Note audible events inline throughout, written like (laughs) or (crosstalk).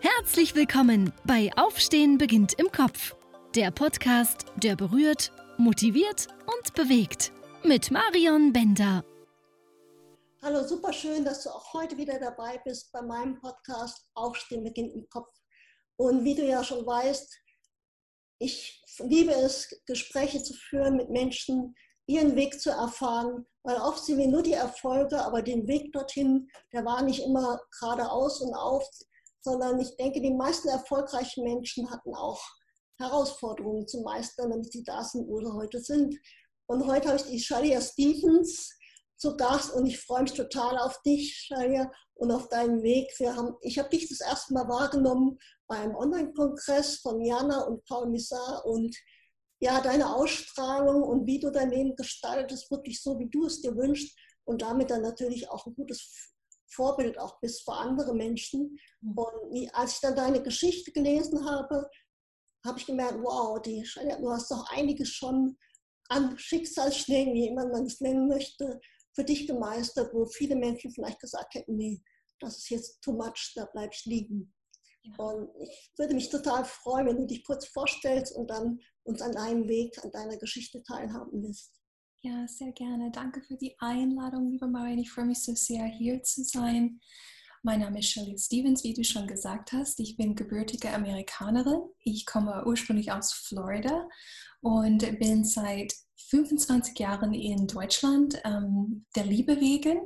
Herzlich willkommen bei Aufstehen beginnt im Kopf. Der Podcast, der berührt, motiviert und bewegt. Mit Marion Bender. Hallo, super schön, dass du auch heute wieder dabei bist bei meinem Podcast Aufstehen beginnt im Kopf. Und wie du ja schon weißt, ich liebe es, Gespräche zu führen mit Menschen, ihren Weg zu erfahren, weil oft sehen wir nur die Erfolge, aber den Weg dorthin, der war nicht immer geradeaus und auf, sondern ich denke, die meisten erfolgreichen Menschen hatten auch Herausforderungen zu meistern, damit sie da sind, wo sie heute sind. Und heute habe ich die Shalia Stevens zu Gast und ich freue mich total auf dich, Shalia, und auf deinen Weg. Wir haben, ich habe dich das erste Mal wahrgenommen beim Online-Kongress von Jana und Paul Missar und ja, deine Ausstrahlung und wie du dein Leben gestaltest, wirklich so, wie du es dir wünschst und damit dann natürlich auch ein gutes Vorbild auch bist für andere Menschen. Mhm. Und als ich dann deine Geschichte gelesen habe, habe ich gemerkt, wow, die, du hast doch einiges schon an Schicksalsschlägen, wie immer man es nennen möchte, für dich gemeistert, wo viele Menschen vielleicht gesagt hätten, nee, das ist jetzt too much, da bleib ich liegen. Ja. Und ich würde mich total freuen, wenn du dich kurz vorstellst und dann uns an deinem Weg, an deiner Geschichte teilhaben lässt. Ja, sehr gerne. Danke für die Einladung, liebe Marianne. Ich freue mich so sehr, hier zu sein. Mein Name ist Shirley Stevens, wie du schon gesagt hast. Ich bin gebürtige Amerikanerin. Ich komme ursprünglich aus Florida und bin seit 25 Jahren in Deutschland ähm, der Liebe wegen.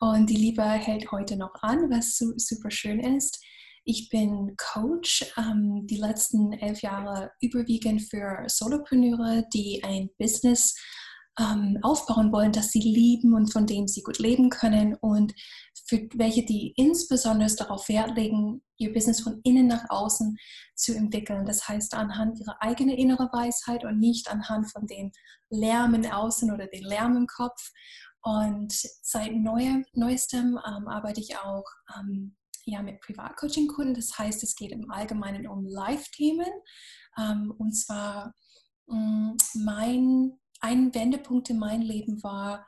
Und die Liebe hält heute noch an, was super schön ist. Ich bin Coach, ähm, die letzten elf Jahre überwiegend für Solopreneure, die ein Business ähm, aufbauen wollen, das sie lieben und von dem sie gut leben können und für welche die insbesondere darauf Wert legen, ihr Business von innen nach außen zu entwickeln. Das heißt anhand ihrer eigenen inneren Weisheit und nicht anhand von den Lärm im Außen oder den Lärm im Kopf. Und seit neuestem ähm, arbeite ich auch ähm, ja, mit Privatcoaching-Kunden. Das heißt, es geht im Allgemeinen um Live-Themen. Ähm, und zwar mh, mm, mein ein Wendepunkt in meinem Leben war,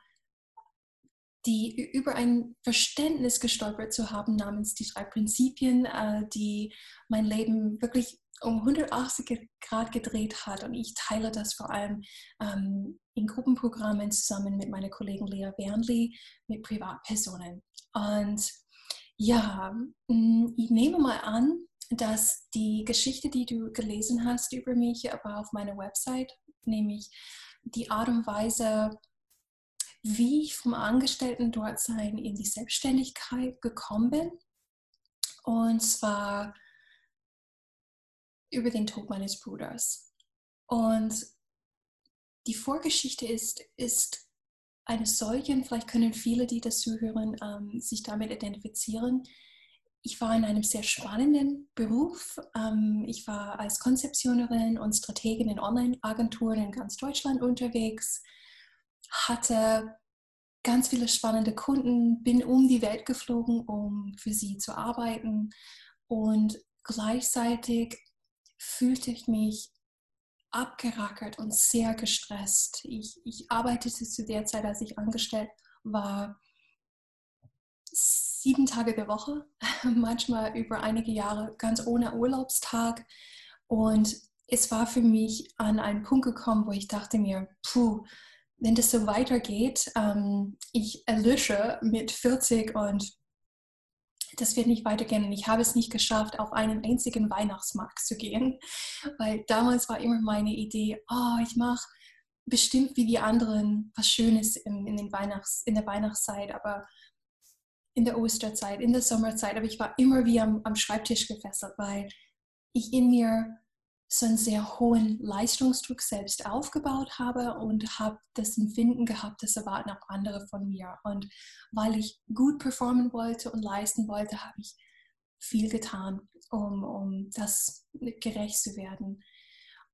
die über ein Verständnis gestolpert zu haben namens die drei Prinzipien, äh, die mein Leben wirklich um 180 Grad gedreht hat. Und ich teile das vor allem ähm, in Gruppenprogrammen zusammen mit meiner Kollegin Lea Bernli, mit Privatpersonen. Und ja, mm, ich nehme mal an, dass die Geschichte, die du gelesen hast über mich, war auf meiner Website, nämlich die Art und Weise, wie ich vom Angestellten dort sein in die Selbstständigkeit gekommen bin. Und zwar über den Tod meines Bruders. Und die Vorgeschichte ist, ist eine solche, vielleicht können viele, die das zuhören, ähm, sich damit identifizieren ich war in einem sehr spannenden Beruf. Ähm, ich war als Konzeptionerin und Strategin in Online-Agenturen in ganz Deutschland unterwegs, hatte ganz viele spannende Kunden, bin um die Welt geflogen, um für sie zu arbeiten und gleichzeitig fühlte ich mich abgerackert und sehr gestresst. Ich, ich arbeitete zu der Zeit, als ich angestellt war, sieben Tage der Woche, (laughs) manchmal über einige Jahre ganz ohne Urlaubstag. Und es war für mich an einen Punkt gekommen, wo ich dachte mir, puh, wenn das so weitergeht, ähm, ich erlösche mit 40 und das wird nicht weitergehen. Und ich habe es nicht geschafft, auf einen einzigen Weihnachtsmarkt zu gehen, (laughs) weil damals war immer meine Idee, oh, ich mache bestimmt wie die anderen was Schönes in, in, den Weihnachts-, in der Weihnachtszeit, aber in der Osterzeit, in der Sommerzeit, aber ich war immer wie am, am Schreibtisch gefesselt, weil ich in mir so einen sehr hohen Leistungsdruck selbst aufgebaut habe und habe das Empfinden gehabt, das erwarten auch andere von mir. Und weil ich gut performen wollte und leisten wollte, habe ich viel getan, um, um das gerecht zu werden.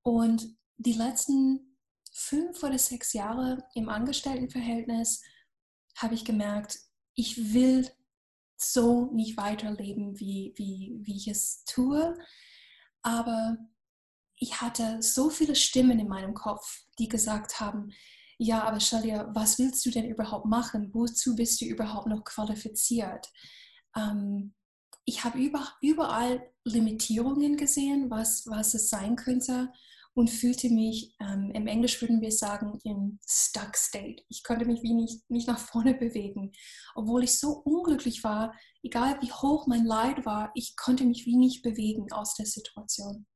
Und die letzten fünf oder sechs Jahre im Angestelltenverhältnis habe ich gemerkt, ich will so nicht weiterleben, wie, wie, wie ich es tue. Aber ich hatte so viele Stimmen in meinem Kopf, die gesagt haben, ja, aber Shalia, was willst du denn überhaupt machen? Wozu bist du überhaupt noch qualifiziert? Ähm, ich habe über, überall Limitierungen gesehen, was, was es sein könnte und fühlte mich, ähm, im Englisch würden wir sagen, im Stuck State. Ich konnte mich wie nicht, nicht nach vorne bewegen. Obwohl ich so unglücklich war, egal wie hoch mein Leid war, ich konnte mich wie nicht bewegen aus der Situation.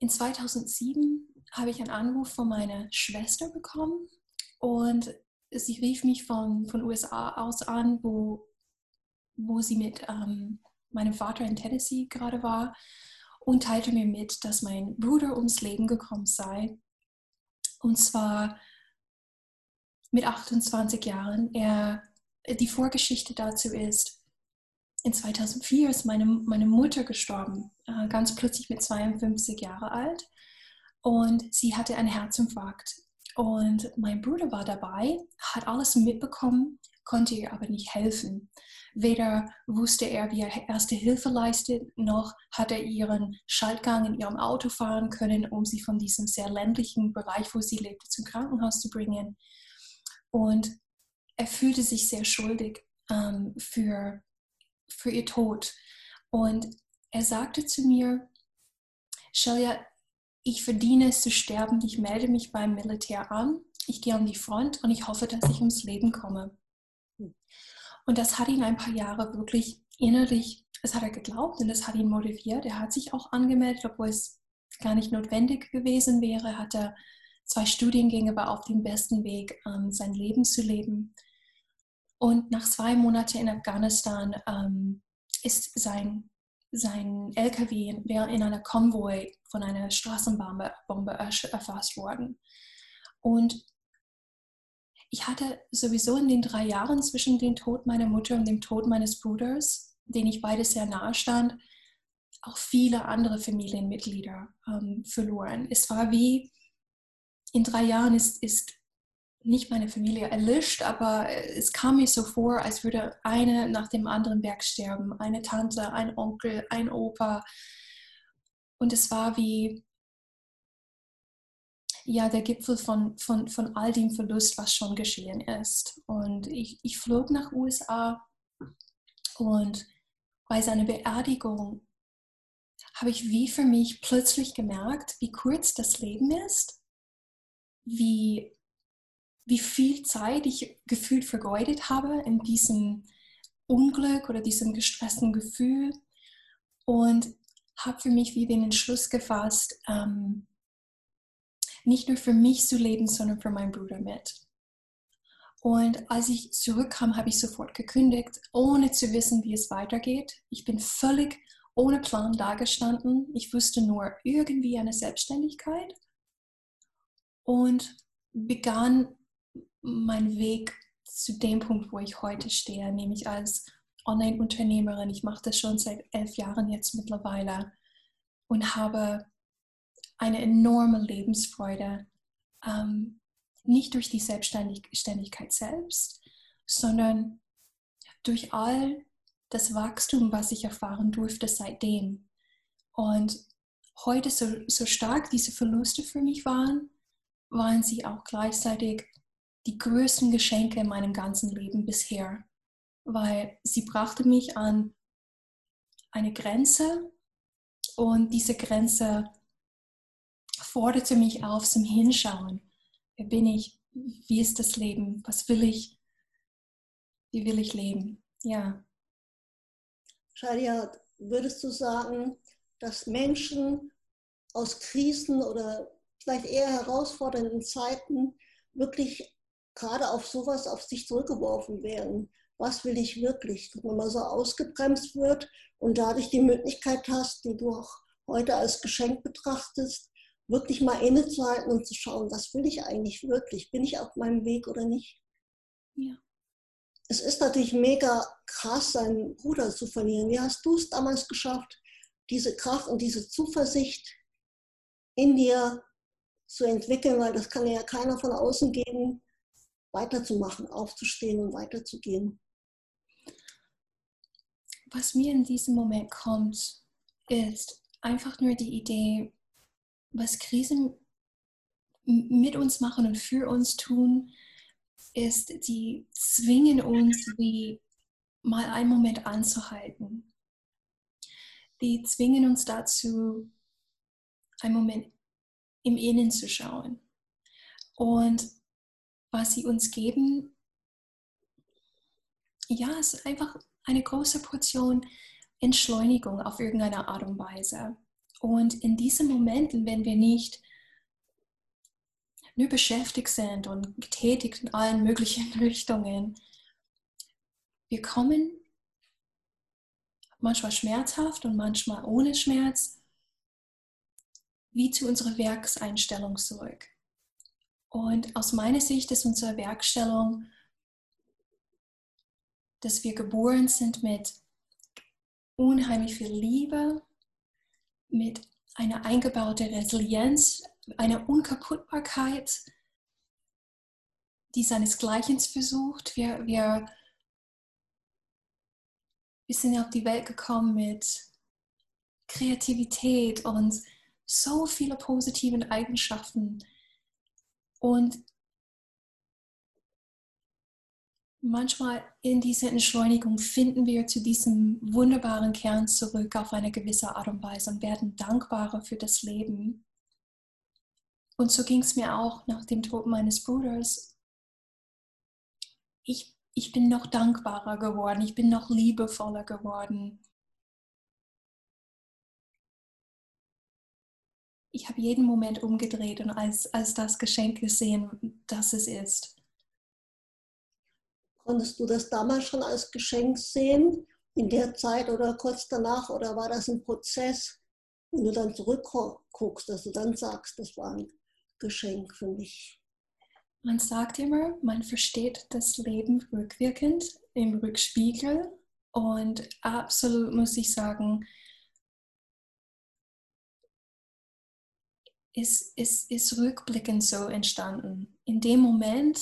In 2007 habe ich einen Anruf von meiner Schwester bekommen und sie rief mich von, von USA aus an, wo, wo sie mit ähm, meinem Vater in Tennessee gerade war und teilte mir mit, dass mein Bruder ums Leben gekommen sei. Und zwar mit 28 Jahren. Er, die Vorgeschichte dazu ist, in 2004 ist meine, meine Mutter gestorben, äh, ganz plötzlich mit 52 Jahren alt. Und sie hatte einen Herzinfarkt. Und mein Bruder war dabei, hat alles mitbekommen, konnte ihr aber nicht helfen. Weder wusste er, wie er erste Hilfe leistet, noch hat er ihren Schaltgang in ihrem Auto fahren können, um sie von diesem sehr ländlichen Bereich, wo sie lebte, zum Krankenhaus zu bringen. Und er fühlte sich sehr schuldig ähm, für, für ihr Tod. Und er sagte zu mir, Shelia, ich verdiene es zu sterben, ich melde mich beim Militär an, ich gehe an die Front und ich hoffe, dass ich ums Leben komme. Und das hat ihn ein paar Jahre wirklich innerlich, das hat er geglaubt und das hat ihn motiviert. Er hat sich auch angemeldet, obwohl es gar nicht notwendig gewesen wäre, hat er zwei Studiengänge, war auf dem besten Weg, ähm, sein Leben zu leben. Und nach zwei Monaten in Afghanistan ähm, ist sein, sein LKW in einer Konvoi von einer Straßenbombe Bombe erfasst worden. Und ich hatte sowieso in den drei Jahren zwischen dem Tod meiner Mutter und dem Tod meines Bruders, den ich beide sehr nahe stand, auch viele andere Familienmitglieder ähm, verloren. Es war wie, in drei Jahren ist, ist nicht meine Familie erlischt, aber es kam mir so vor, als würde eine nach dem anderen Berg sterben. Eine Tante, ein Onkel, ein Opa. Und es war wie, ja der Gipfel von, von, von all dem Verlust, was schon geschehen ist. Und ich, ich flog nach USA und bei seiner Beerdigung habe ich wie für mich plötzlich gemerkt, wie kurz das Leben ist, wie, wie viel Zeit ich gefühlt vergeudet habe in diesem Unglück oder diesem gestressten Gefühl und habe für mich wie den Entschluss gefasst, ähm, nicht nur für mich zu leben, sondern für meinen Bruder mit. Und als ich zurückkam, habe ich sofort gekündigt, ohne zu wissen, wie es weitergeht. Ich bin völlig ohne Plan dagestanden. Ich wusste nur irgendwie eine Selbstständigkeit und begann meinen Weg zu dem Punkt, wo ich heute stehe, nämlich als Online-Unternehmerin. Ich mache das schon seit elf Jahren jetzt mittlerweile und habe eine enorme Lebensfreude, ähm, nicht durch die Selbstständigkeit selbst, sondern durch all das Wachstum, was ich erfahren durfte seitdem. Und heute, so, so stark diese Verluste für mich waren, waren sie auch gleichzeitig die größten Geschenke in meinem ganzen Leben bisher, weil sie brachte mich an eine Grenze und diese Grenze forderte mich auf zum Hinschauen. Wer bin ich? Wie ist das Leben? Was will ich? Wie will ich leben? Ja. Shadia, würdest du sagen, dass Menschen aus Krisen oder vielleicht eher herausfordernden Zeiten wirklich gerade auf sowas auf sich zurückgeworfen werden? Was will ich wirklich? Dass man mal so ausgebremst wird und dadurch die Möglichkeit hast, die du auch heute als Geschenk betrachtest, wirklich mal innezuhalten und zu schauen, was will ich eigentlich wirklich? Bin ich auf meinem Weg oder nicht? Ja. Es ist natürlich mega krass, seinen Bruder zu verlieren. Wie hast du es damals geschafft, diese Kraft und diese Zuversicht in dir zu entwickeln, weil das kann ja keiner von außen geben, weiterzumachen, aufzustehen und weiterzugehen. Was mir in diesem Moment kommt, ist einfach nur die Idee, was Krisen mit uns machen und für uns tun, ist, die zwingen uns wie mal einen Moment anzuhalten. Die zwingen uns dazu, einen Moment im Innen zu schauen. Und was sie uns geben, ja, es ist einfach eine große Portion Entschleunigung auf irgendeine Art und Weise. Und in diesen Momenten, wenn wir nicht nur beschäftigt sind und getätigt in allen möglichen (laughs) Richtungen, wir kommen manchmal schmerzhaft und manchmal ohne Schmerz wie zu unserer Werkseinstellung zurück. Und aus meiner Sicht ist unsere Werkstellung, dass wir geboren sind mit unheimlich viel Liebe, mit einer eingebauten Resilienz, einer Unkaputtbarkeit, die seinesgleichen versucht. Wir, wir, wir sind auf die Welt gekommen mit Kreativität und so viele positiven Eigenschaften. Und manchmal in dieser Entschleunigung finden wir zu diesem wunderbaren Kern zurück auf eine gewisse Art und Weise und werden dankbarer für das Leben. Und so ging es mir auch nach dem Tod meines Bruders. Ich, ich bin noch dankbarer geworden, ich bin noch liebevoller geworden. Ich habe jeden Moment umgedreht und als, als das Geschenk gesehen, das es ist. Konntest du das damals schon als Geschenk sehen, in der Zeit oder kurz danach, oder war das ein Prozess, wenn du dann zurückguckst, dass du dann sagst, das war ein Geschenk für mich? Man sagt immer, man versteht das Leben rückwirkend im Rückspiegel und absolut muss ich sagen, ist, ist, ist rückblickend so entstanden. In dem Moment,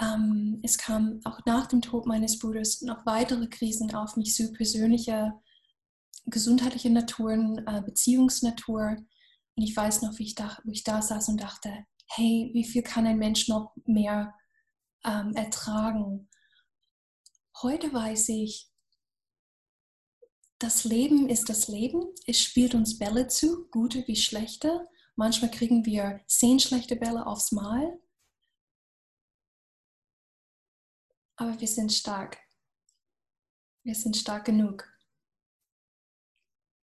ähm, es kam auch nach dem Tod meines Bruders noch weitere Krisen auf mich, so persönliche, gesundheitliche Naturen, äh, Beziehungsnatur. Und ich weiß noch, wie ich, da, wo ich da saß und dachte, hey, wie viel kann ein Mensch noch mehr ähm, ertragen? Heute weiß ich, das Leben ist das Leben. Es spielt uns Bälle zu, gute wie schlechte. Manchmal kriegen wir zehn schlechte Bälle aufs Mal. aber wir sind stark. Wir sind stark genug.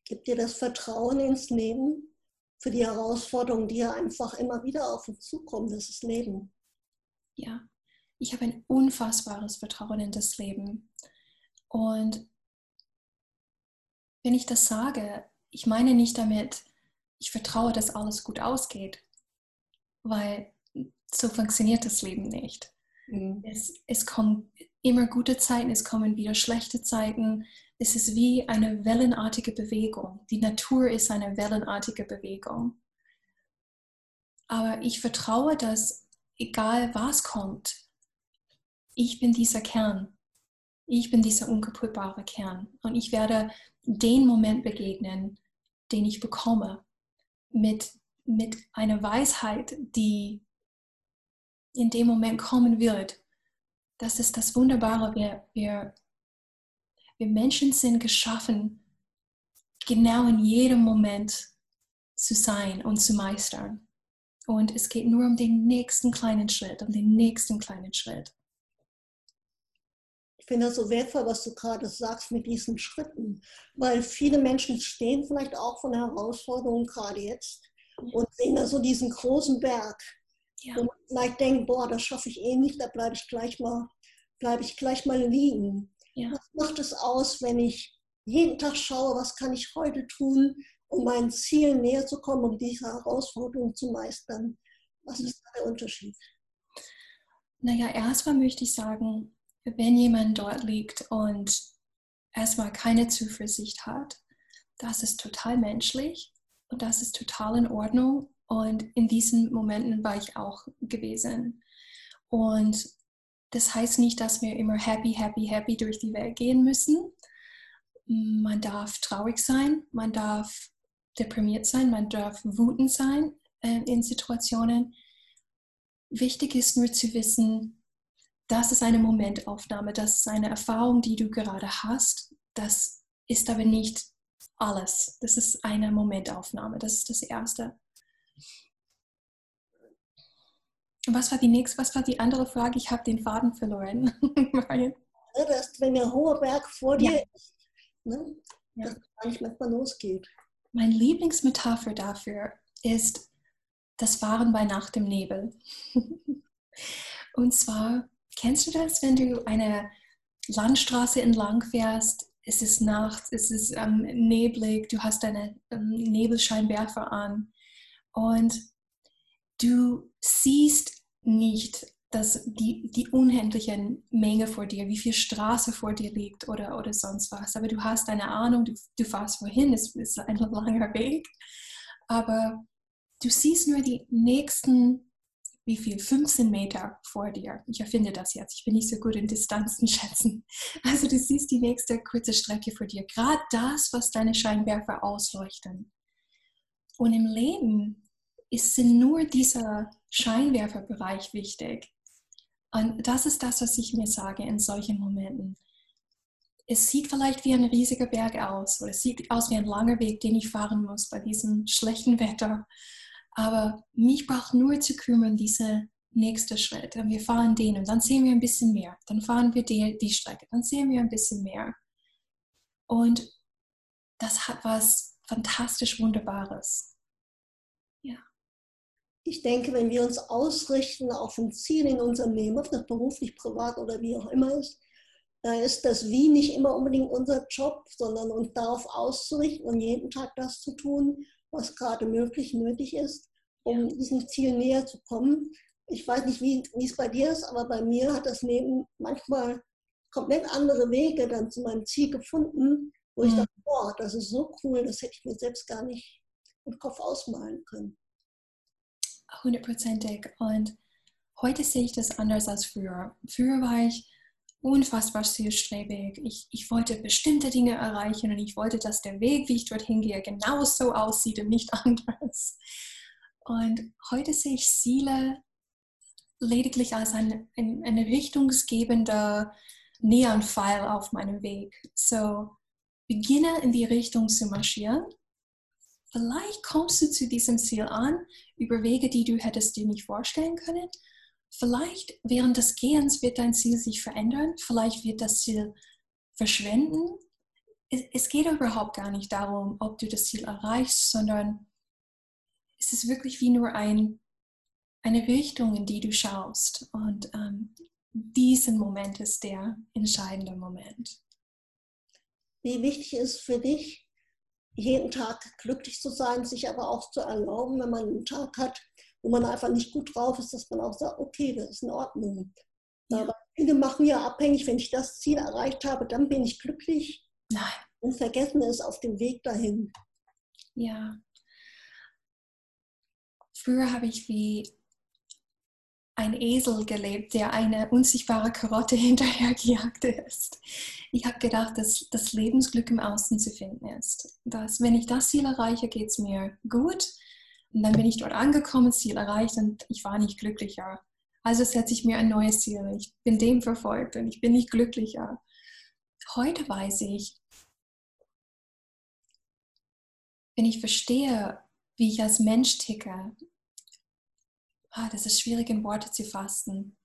Gibt dir das Vertrauen ins Leben für die Herausforderungen, die ja einfach immer wieder auf uns zukommen, das ist Leben. Ja, ich habe ein unfassbares Vertrauen in das Leben. Und wenn ich das sage, ich meine nicht damit, ich vertraue, dass alles gut ausgeht, weil so funktioniert das Leben nicht. Mhm. Es, es kommen immer gute Zeiten, es kommen wieder schlechte Zeiten. Es ist wie eine wellenartige Bewegung. Die Natur ist eine wellenartige Bewegung. Aber ich vertraue, dass egal was kommt, ich bin dieser Kern. Ich bin dieser unkaputtbare Kern. Und ich werde den Moment begegnen, den ich bekomme, mit, mit einer Weisheit, die in dem Moment kommen wird. Das ist das Wunderbare. Wir, wir, wir Menschen sind geschaffen, genau in jedem Moment zu sein und zu meistern. Und es geht nur um den nächsten kleinen Schritt, um den nächsten kleinen Schritt. Ich finde das so wertvoll, was du gerade sagst mit diesen Schritten, weil viele Menschen stehen vielleicht auch von Herausforderungen gerade jetzt und sehen da so diesen großen Berg ja. Und vielleicht denken, boah, das schaffe ich eh nicht, da bleibe ich gleich mal, bleibe ich gleich mal liegen. Ja. Was macht es aus, wenn ich jeden Tag schaue, was kann ich heute tun, um meinen Zielen näher zu kommen, um diese Herausforderung zu meistern? Was ist da der Unterschied? Naja, erstmal möchte ich sagen, wenn jemand dort liegt und erstmal keine Zuversicht hat, das ist total menschlich und das ist total in Ordnung und in diesen Momenten war ich auch gewesen. Und das heißt nicht, dass wir immer happy, happy, happy durch die Welt gehen müssen. Man darf traurig sein, man darf deprimiert sein, man darf wütend sein äh, in Situationen. Wichtig ist nur zu wissen, das ist eine Momentaufnahme, das ist eine Erfahrung, die du gerade hast. Das ist aber nicht alles. Das ist eine Momentaufnahme. Das ist das Erste. Was war die nächste, was war die andere Frage? Ich habe den Faden verloren. (laughs) dass, wenn der hohe Berg vor dir ja. ist, ne, ja. dass es eigentlich manchmal losgeht. Meine Lieblingsmetapher dafür ist das Fahren bei Nacht im Nebel. (laughs) Und zwar, kennst du das, wenn du eine Landstraße entlang fährst, es ist nachts, es ist ähm, neblig, du hast deine ähm, Nebelscheinwerfer an und du siehst nicht dass die, die unendliche Menge vor dir, wie viel Straße vor dir liegt oder, oder sonst was. Aber du hast eine Ahnung, du, du fährst wohin, es ist ein (laughs) langer Weg. Aber du siehst nur die nächsten, wie viel, 15 Meter vor dir. Ich erfinde das jetzt, ich bin nicht so gut in Distanzen (laughs) schätzen. Also du siehst die nächste kurze Strecke vor dir, gerade das, was deine Scheinwerfer ausleuchten. Und im Leben ist nur dieser Scheinwerferbereich wichtig. Und das ist das, was ich mir sage in solchen Momenten. Es sieht vielleicht wie ein riesiger Berg aus oder es sieht aus wie ein langer Weg, den ich fahren muss bei diesem schlechten Wetter. Aber mich braucht nur zu kümmern, dieser nächste Schritt. Und wir fahren den und dann sehen wir ein bisschen mehr. Dann fahren wir die, die Strecke, dann sehen wir ein bisschen mehr. Und das hat was fantastisch Wunderbares ich denke, wenn wir uns ausrichten auf ein Ziel in unserem Leben, ob das beruflich, privat oder wie auch immer ist, da ist das Wie nicht immer unbedingt unser Job, sondern uns darauf auszurichten und jeden Tag das zu tun, was gerade möglich, nötig ist, um diesem Ziel näher zu kommen. Ich weiß nicht, wie, wie es bei dir ist, aber bei mir hat das Leben manchmal komplett andere Wege dann zu meinem Ziel gefunden, wo mhm. ich dachte, boah, das ist so cool, das hätte ich mir selbst gar nicht im Kopf ausmalen können hundertprozentig. Und heute sehe ich das anders als früher. Früher war ich unfassbar zielstrebig. Ich, ich wollte bestimmte Dinge erreichen und ich wollte, dass der Weg, wie ich dorthin gehe, genauso aussieht und nicht (laughs) anders. Und heute sehe ich Ziele lediglich als ein, ein, eine richtungsgebende Neonpfeil auf meinem Weg. So, beginne in die Richtung zu marschieren Vielleicht kommst du zu diesem Ziel an über Wege, die du hättest dir nicht vorstellen können. Vielleicht während des Gehens wird dein Ziel sich verändern. Vielleicht wird das Ziel verschwinden. Es geht überhaupt gar nicht darum, ob du das Ziel erreichst, sondern es ist wirklich wie nur ein, eine Richtung, in die du schaust. Und ähm, diesen Moment ist der entscheidende Moment. Wie wichtig ist für dich, jeden Tag glücklich zu sein, sich aber auch zu erlauben, wenn man einen Tag hat, wo man einfach nicht gut drauf ist, dass man auch sagt, okay, das ist in Ordnung. Ja. Aber viele machen ja abhängig, wenn ich das Ziel erreicht habe, dann bin ich glücklich. Nein. Und vergessen es auf dem Weg dahin. Ja. Früher habe ich wie ein Esel gelebt, der eine unsichtbare Karotte (laughs) hinterhergejagt ist. Ich habe gedacht, dass das Lebensglück im Außen zu finden ist. Dass, wenn ich das Ziel erreiche, geht es mir gut. Und dann bin ich dort angekommen, Ziel erreicht und ich war nicht glücklicher. Also setze ich mir ein neues Ziel. Ich bin dem verfolgt und ich bin nicht glücklicher. Heute weiß ich, wenn ich verstehe, wie ich als Mensch ticke, ah, das ist schwierig in Worte zu fassen.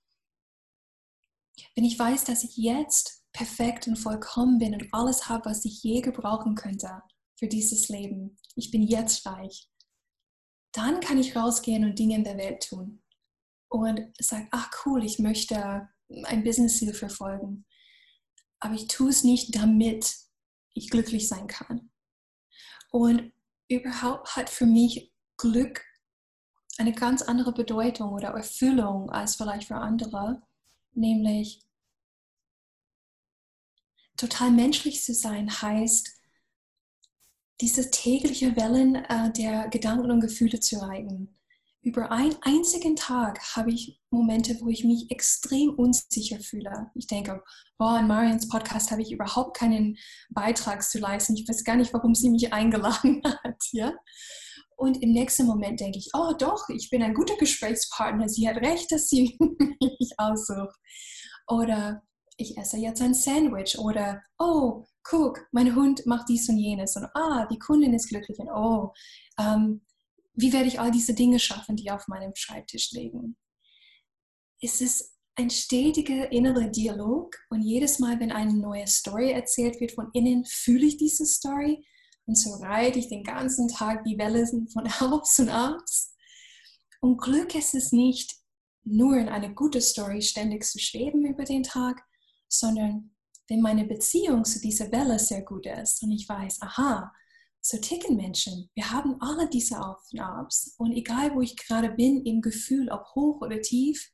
Wenn ich weiß, dass ich jetzt perfekt und vollkommen bin und alles habe, was ich je gebrauchen könnte für dieses Leben, ich bin jetzt reich, dann kann ich rausgehen und Dinge in der Welt tun. Und sagen, ach cool, ich möchte ein Business-Ziel verfolgen. Aber ich tue es nicht, damit ich glücklich sein kann. Und überhaupt hat für mich Glück eine ganz andere Bedeutung oder Erfüllung als vielleicht für andere, nämlich total menschlich zu sein heißt, diese tägliche Wellen äh, der Gedanken und Gefühle zu reiten. Über einen einzigen Tag habe ich Momente, wo ich mich extrem unsicher fühle. Ich denke, boah, in Marians Podcast habe ich überhaupt keinen Beitrag zu leisten. Ich weiß gar nicht, warum sie mich (laughs) eingeladen hat. Ja? Und im nächsten Moment denke ich, oh doch, ich bin ein guter Gesprächspartner. Sie hat recht, dass sie (laughs) mich aussucht. Oder ich esse jetzt ein Sandwich. Oder, oh, guck, mein Hund macht dies und jenes. Und ah, die Kundin ist glücklich. Und oh, ähm, wie werde ich all diese Dinge schaffen, die auf meinem Schreibtisch liegen? Es ist ein stetiger innerer Dialog und jedes Mal, wenn eine neue Story erzählt wird von innen, fühle ich diese Story und so reite ich den ganzen Tag die Wellen von (laughs) Aufs und Abs. Und Glück ist es nicht, nur in eine gute Story ständig zu schweben über den Tag, sondern wenn meine Beziehung zu dieser Welle sehr gut ist und ich weiß, aha, so ticken Menschen. Wir haben alle diese Auf und Abs und egal wo ich gerade bin, im Gefühl, ob hoch oder tief,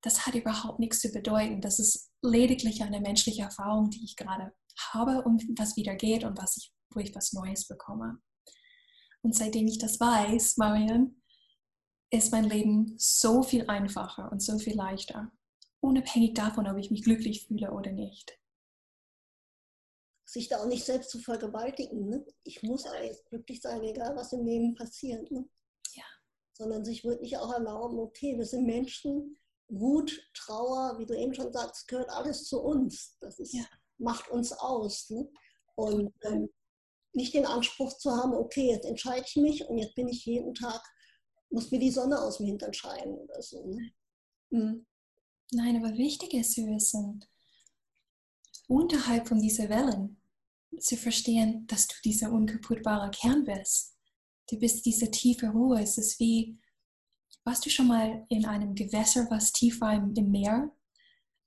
das hat überhaupt nichts zu bedeuten. Das ist lediglich eine menschliche Erfahrung, die ich gerade habe und was wieder geht und was ich, wo ich was Neues bekomme. Und seitdem ich das weiß, Marian, ist mein Leben so viel einfacher und so viel leichter, unabhängig davon, ob ich mich glücklich fühle oder nicht. Sich da auch nicht selbst zu vergewaltigen. Ne? Ich muss aber jetzt glücklich sein, egal was im Leben passiert. Ne? Ja. Sondern sich wirklich auch erlauben, okay, wir sind Menschen, Wut, Trauer, wie du eben schon sagst, gehört alles zu uns. Das ist, ja. macht uns aus. Ne? Und ähm, nicht den Anspruch zu haben, okay, jetzt entscheide ich mich und jetzt bin ich jeden Tag, muss mir die Sonne aus dem Hintern scheinen oder so. Ne? Mhm. Nein, aber wichtig ist zu wissen, unterhalb von diesen Wellen zu verstehen, dass du dieser unkaputtbare Kern bist. Du bist diese tiefe Ruhe. Es ist wie, warst du schon mal in einem Gewässer, was tief war im, im Meer?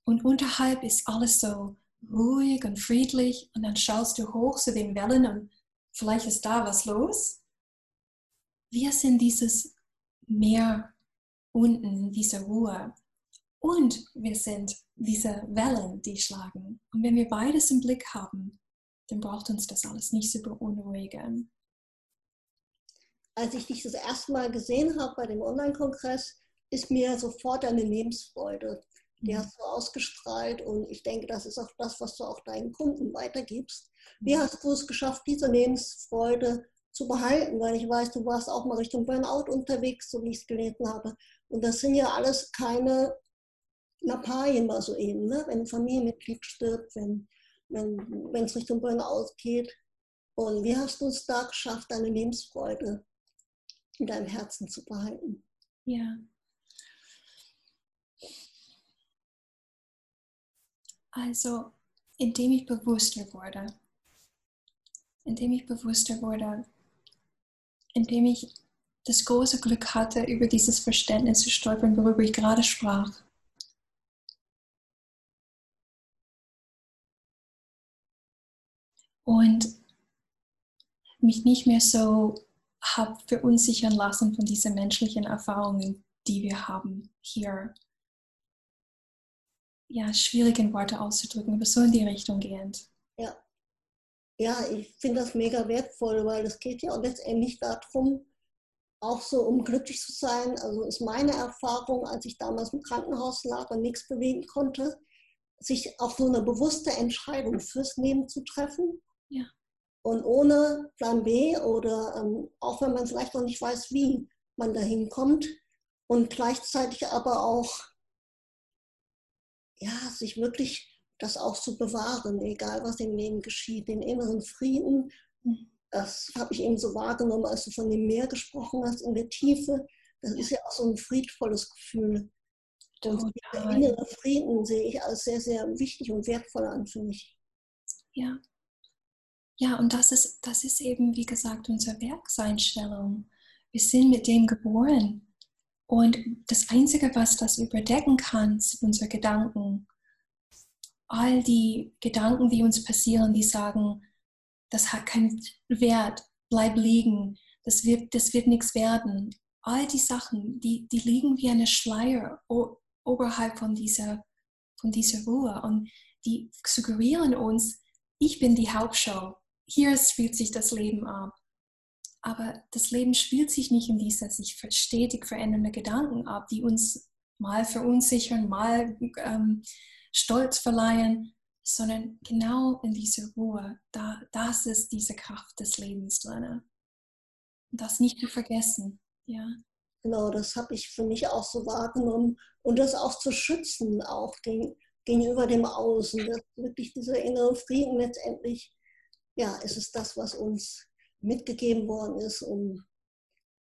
Und unterhalb ist alles so ruhig und friedlich und dann schaust du hoch zu den Wellen und vielleicht ist da was los. Wir sind dieses Meer unten, diese Ruhe. Und wir sind diese Wellen, die schlagen. Und wenn wir beides im Blick haben, dann braucht uns das alles nicht zu beunruhigen als ich dich das erste Mal gesehen habe bei dem Online-Kongress, ist mir sofort eine Lebensfreude. Die mhm. hast du ausgestrahlt und ich denke, das ist auch das, was du auch deinen Kunden weitergibst. Wie mhm. hast du es geschafft, diese Lebensfreude zu behalten? Weil ich weiß, du warst auch mal Richtung Burnout unterwegs, so wie ich es gelesen habe. Und das sind ja alles keine Lappalien mal so eben, ne? wenn ein Familienmitglied stirbt, wenn wenn es Richtung Burnout geht. Und wie hast du es da geschafft, deine Lebensfreude in deinem Herzen zu behalten. Ja. Also, indem ich bewusster wurde, indem ich bewusster wurde, indem ich das große Glück hatte, über dieses Verständnis zu stolpern, worüber ich gerade sprach. Und mich nicht mehr so habe verunsichern lassen von diesen menschlichen Erfahrungen, die wir haben hier. Ja, schwierig in Worte auszudrücken, aber so in die Richtung gehend. Ja, ja ich finde das mega wertvoll, weil es geht ja letztendlich darum, auch so um glücklich zu sein. Also ist meine Erfahrung, als ich damals im Krankenhaus lag und nichts bewegen konnte, sich auch so eine bewusste Entscheidung fürs Leben zu treffen. Ja. Und ohne Plan B oder ähm, auch wenn man vielleicht noch nicht weiß, wie man dahin kommt und gleichzeitig aber auch ja, sich wirklich das auch zu bewahren, egal was im Leben geschieht, den inneren Frieden. Das habe ich eben so wahrgenommen, als du von dem Meer gesprochen hast, in der Tiefe. Das ist ja auch so ein friedvolles Gefühl. Und der innere Frieden sehe ich als sehr, sehr wichtig und wertvoll an für mich. Ja, ja, und das ist, das ist eben, wie gesagt, unsere Werkseinstellung. Wir sind mit dem geboren. Und das Einzige, was das überdecken kann, sind unsere Gedanken. All die Gedanken, die uns passieren, die sagen, das hat keinen Wert, bleib liegen, das wird, das wird nichts werden. All die Sachen, die, die liegen wie eine Schleier oberhalb von dieser, von dieser Ruhe und die suggerieren uns, ich bin die Hauptschau hier spielt sich das Leben ab. Aber das Leben spielt sich nicht in dieser sich stetig verändernde Gedanken ab, die uns mal verunsichern, mal ähm, Stolz verleihen, sondern genau in dieser Ruhe, da, das ist diese Kraft des Lebens drin. Das nicht zu vergessen. Ja. Genau, das habe ich für mich auch so wahrgenommen und das auch zu schützen, auch den, gegenüber dem Außen. Das wirklich dieser innere Frieden letztendlich, ja, es ist das, was uns mitgegeben worden ist, um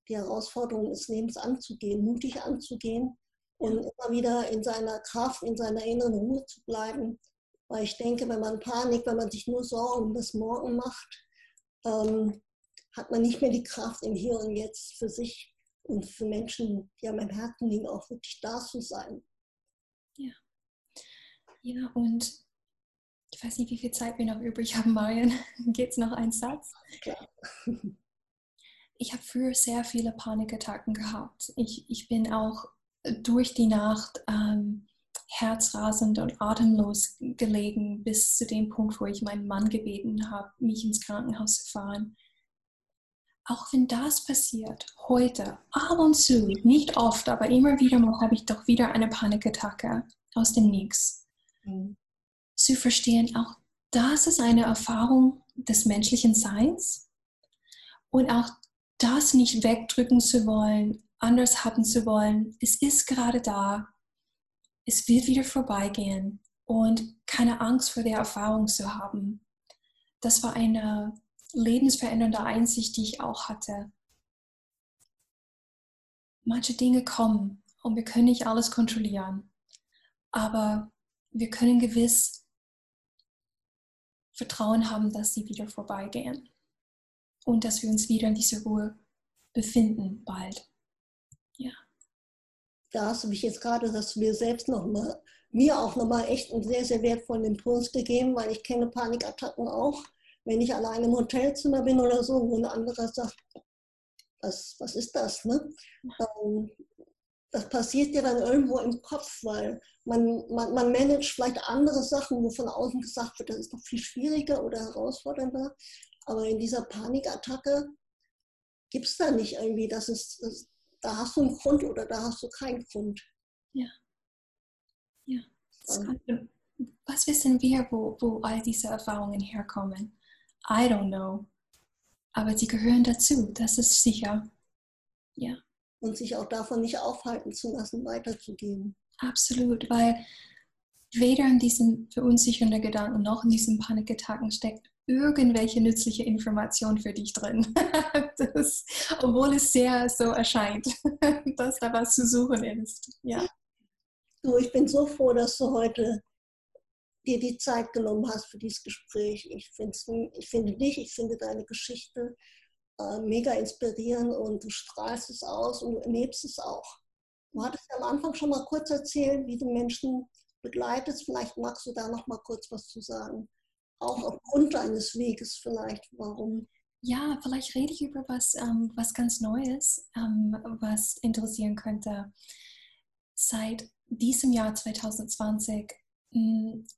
die Herausforderungen des Lebens anzugehen, mutig anzugehen und immer wieder in seiner Kraft, in seiner inneren Ruhe zu bleiben. Weil ich denke, wenn man Panik, wenn man sich nur Sorgen um das Morgen macht, ähm, hat man nicht mehr die Kraft im Hier und Jetzt für sich und für Menschen, die meinem Herzen liegen, auch wirklich da zu sein. Ja. Ja, und ich weiß nicht, wie viel Zeit wir noch übrig haben, Marian. (laughs) Geht es noch einen Satz? Klar. Ich habe früher sehr viele Panikattacken gehabt. Ich, ich bin auch durch die Nacht ähm, herzrasend und atemlos gelegen, bis zu dem Punkt, wo ich meinen Mann gebeten habe, mich ins Krankenhaus zu fahren. Auch wenn das passiert, heute, ab und zu, nicht oft, aber immer wieder mal habe ich doch wieder eine Panikattacke aus dem Nix. Mhm. Zu verstehen, auch das ist eine Erfahrung des menschlichen Seins und auch das nicht wegdrücken zu wollen, anders haben zu wollen. Es ist gerade da. Es wird wieder vorbeigehen und keine Angst vor der Erfahrung zu haben. Das war eine lebensverändernde Einsicht, die ich auch hatte. Manche Dinge kommen und wir können nicht alles kontrollieren, aber wir können gewiss Vertrauen haben, dass sie wieder vorbeigehen und dass wir uns wieder in dieser Ruhe befinden bald. Ja. Da hast du mich jetzt gerade, dass du mir selbst nochmal, mir auch nochmal echt einen sehr, sehr wertvollen Impuls gegeben, weil ich kenne Panikattacken auch. Wenn ich allein im Hotelzimmer bin oder so, wo ein anderer sagt, was, was ist das? Ne? Ähm, das passiert ja dann irgendwo im Kopf, weil man, man, man managt vielleicht andere Sachen, wo von außen gesagt wird, das ist noch viel schwieriger oder herausfordernder. Aber in dieser Panikattacke gibt es da nicht irgendwie, das ist, das, da hast du einen Grund oder da hast du keinen Grund. Ja. Ja. Ähm. Was wissen wir, wo, wo all diese Erfahrungen herkommen? I don't know. Aber sie gehören dazu, das ist sicher. Ja. Und sich auch davon nicht aufhalten zu lassen, weiterzugehen. Absolut, weil weder in diesen verunsichernden Gedanken noch in diesen Panikattacken steckt irgendwelche nützliche Information für dich drin. (laughs) das, obwohl es sehr so erscheint, (laughs) dass da was zu suchen ist. Ja. Du, ich bin so froh, dass du heute dir die Zeit genommen hast für dieses Gespräch. Ich, ich finde dich, ich finde deine Geschichte äh, mega inspirierend und du strahlst es aus und du erlebst es auch. Du hattest am Anfang schon mal kurz erzählt, wie du Menschen begleitest. Vielleicht magst du da noch mal kurz was zu sagen auch aufgrund eines Weges vielleicht, warum? Ja, vielleicht rede ich über was, ähm, was ganz Neues, ähm, was interessieren könnte. Seit diesem Jahr 2020 hm,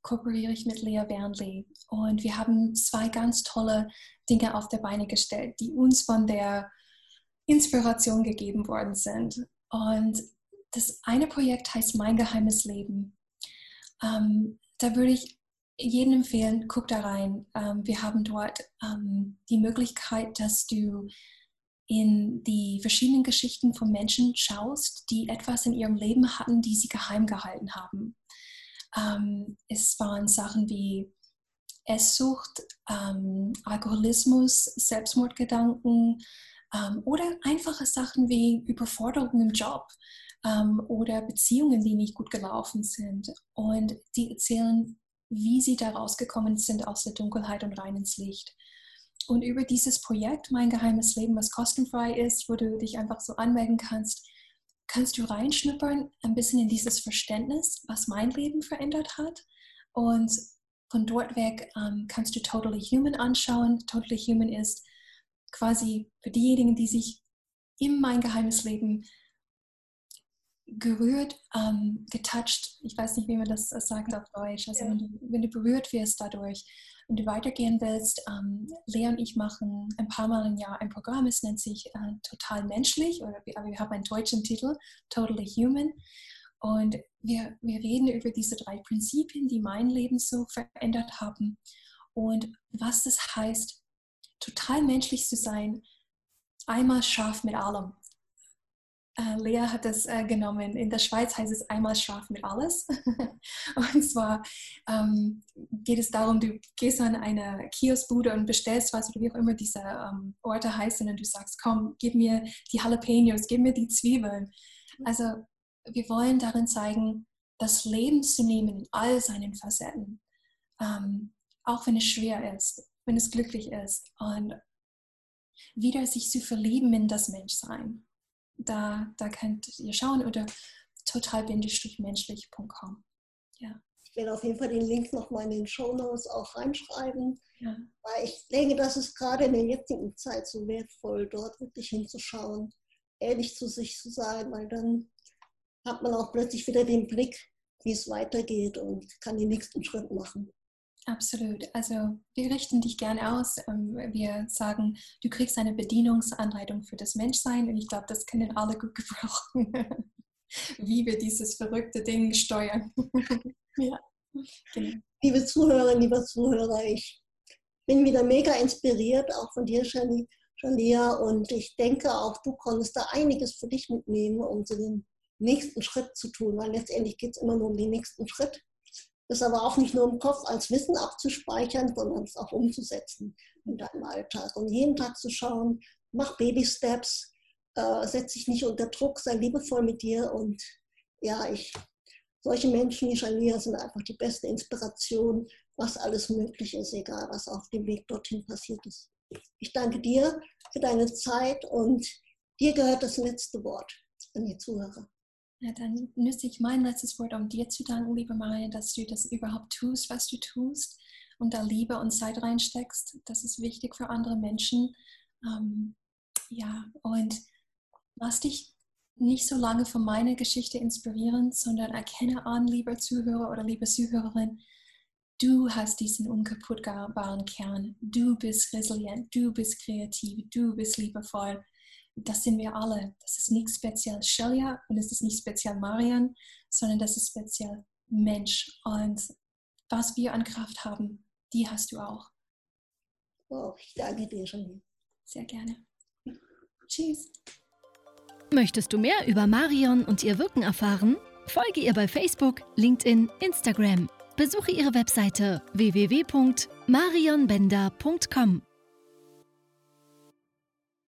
kooperiere ich mit Lea Bernley und wir haben zwei ganz tolle Dinge auf der Beine gestellt, die uns von der Inspiration gegeben worden sind. Und das eine Projekt heißt Mein geheimes Leben. Ähm, da würde ich jedem empfehlen, guck da rein. Ähm, wir haben dort ähm, die Möglichkeit, dass du in die verschiedenen Geschichten von Menschen schaust, die etwas in ihrem Leben hatten, die sie geheim gehalten haben. Ähm, es waren Sachen wie Esssucht, ähm, Alkoholismus, Selbstmordgedanken ähm, oder einfache Sachen wie Überforderung im Job ähm, oder Beziehungen, die nicht gut gelaufen sind. Und die erzählen wie sie da rausgekommen sind aus der Dunkelheit und rein ins Licht. Und über dieses Projekt, Mein geheimes Leben, was kostenfrei ist, wo du dich einfach so anmelden kannst, kannst du reinschnuppern, ein bisschen in dieses Verständnis, was mein Leben verändert hat. Und von dort weg ähm, kannst du Totally Human anschauen. Totally Human ist quasi für diejenigen, die sich in mein geheimes Leben gerührt, ähm, getouched, ich weiß nicht, wie man das sagt auf Deutsch, also ja. wenn, du, wenn, du, berührt wirst dadurch und du weitergehen willst, ähm, Lea und ich machen ein paar Mal im Jahr ein Programm, es nennt sich äh, Total Menschlich, oder, aber wir haben einen deutschen Titel, Totally Human. Und wir, wir reden über diese drei Prinzipien, die mein Leben so verändert haben. Und was das heißt, total menschlich zu sein, einmal scharf mit allem Lea hat das äh, genommen. In der Schweiz heißt es einmal schlafen mit alles. (laughs) und zwar ähm, geht es darum, du gehst an eine Kioskbude und bestellst was oder wie auch immer diese ähm, Orte heißen und du sagst, komm, gib mir die Jalapenos, gib mir die Zwiebeln. Also wir wollen darin zeigen, das Leben zu nehmen in all seinen Facetten. Ähm, auch wenn es schwer ist, wenn es glücklich ist und wieder sich zu verlieben in das Menschsein da, da könnt ihr schauen oder total-menschlich.com. Ja. Ich werde auf jeden Fall den Link nochmal in den Show Notes auch reinschreiben, ja. weil ich denke, das ist gerade in der jetzigen Zeit so wertvoll, dort wirklich hinzuschauen, ehrlich zu sich zu sein, weil dann hat man auch plötzlich wieder den Blick, wie es weitergeht und kann den nächsten Schritt machen. Absolut. Also wir richten dich gerne aus. Ähm, wir sagen, du kriegst eine Bedienungsanleitung für das Menschsein und ich glaube, das können alle gut (laughs) gebrauchen, wie wir dieses verrückte Ding steuern. (laughs) ja. Genau. Liebe Zuhörerinnen, liebe Zuhörer, ich bin wieder mega inspiriert, auch von dir, Shalia, und ich denke auch, du konntest da einiges für dich mitnehmen, um so den nächsten Schritt zu tun, weil letztendlich geht es immer nur um den nächsten Schritt das aber auch nicht nur im Kopf als Wissen abzuspeichern, sondern es auch umzusetzen in deinem Alltag. Und jeden Tag zu schauen, mach Baby-Steps, äh, setz dich nicht unter Druck, sei liebevoll mit dir. Und ja, ich, solche Menschen wie Shania sind einfach die beste Inspiration, was alles möglich ist, egal was auf dem Weg dorthin passiert ist. Ich danke dir für deine Zeit und dir gehört das letzte Wort an die Zuhörer. Ja, dann nütze ich mein letztes Wort, um dir zu danken, liebe Maria, dass du das überhaupt tust, was du tust und da Liebe und Zeit reinsteckst. Das ist wichtig für andere Menschen. Ähm, ja, und lass dich nicht so lange von meiner Geschichte inspirieren, sondern erkenne an, lieber Zuhörer oder liebe Zuhörerin, du hast diesen unkaputtbaren Kern. Du bist resilient, du bist kreativ, du bist liebevoll das sind wir alle. Das ist nicht speziell Shelia und es ist nicht speziell Marian, sondern das ist speziell Mensch. Und was wir an Kraft haben, die hast du auch. Oh, ich danke dir schon. Sehr gerne. Tschüss. Möchtest du mehr über Marion und ihr Wirken erfahren? Folge ihr bei Facebook, LinkedIn, Instagram. Besuche ihre Webseite www.marionbender.com.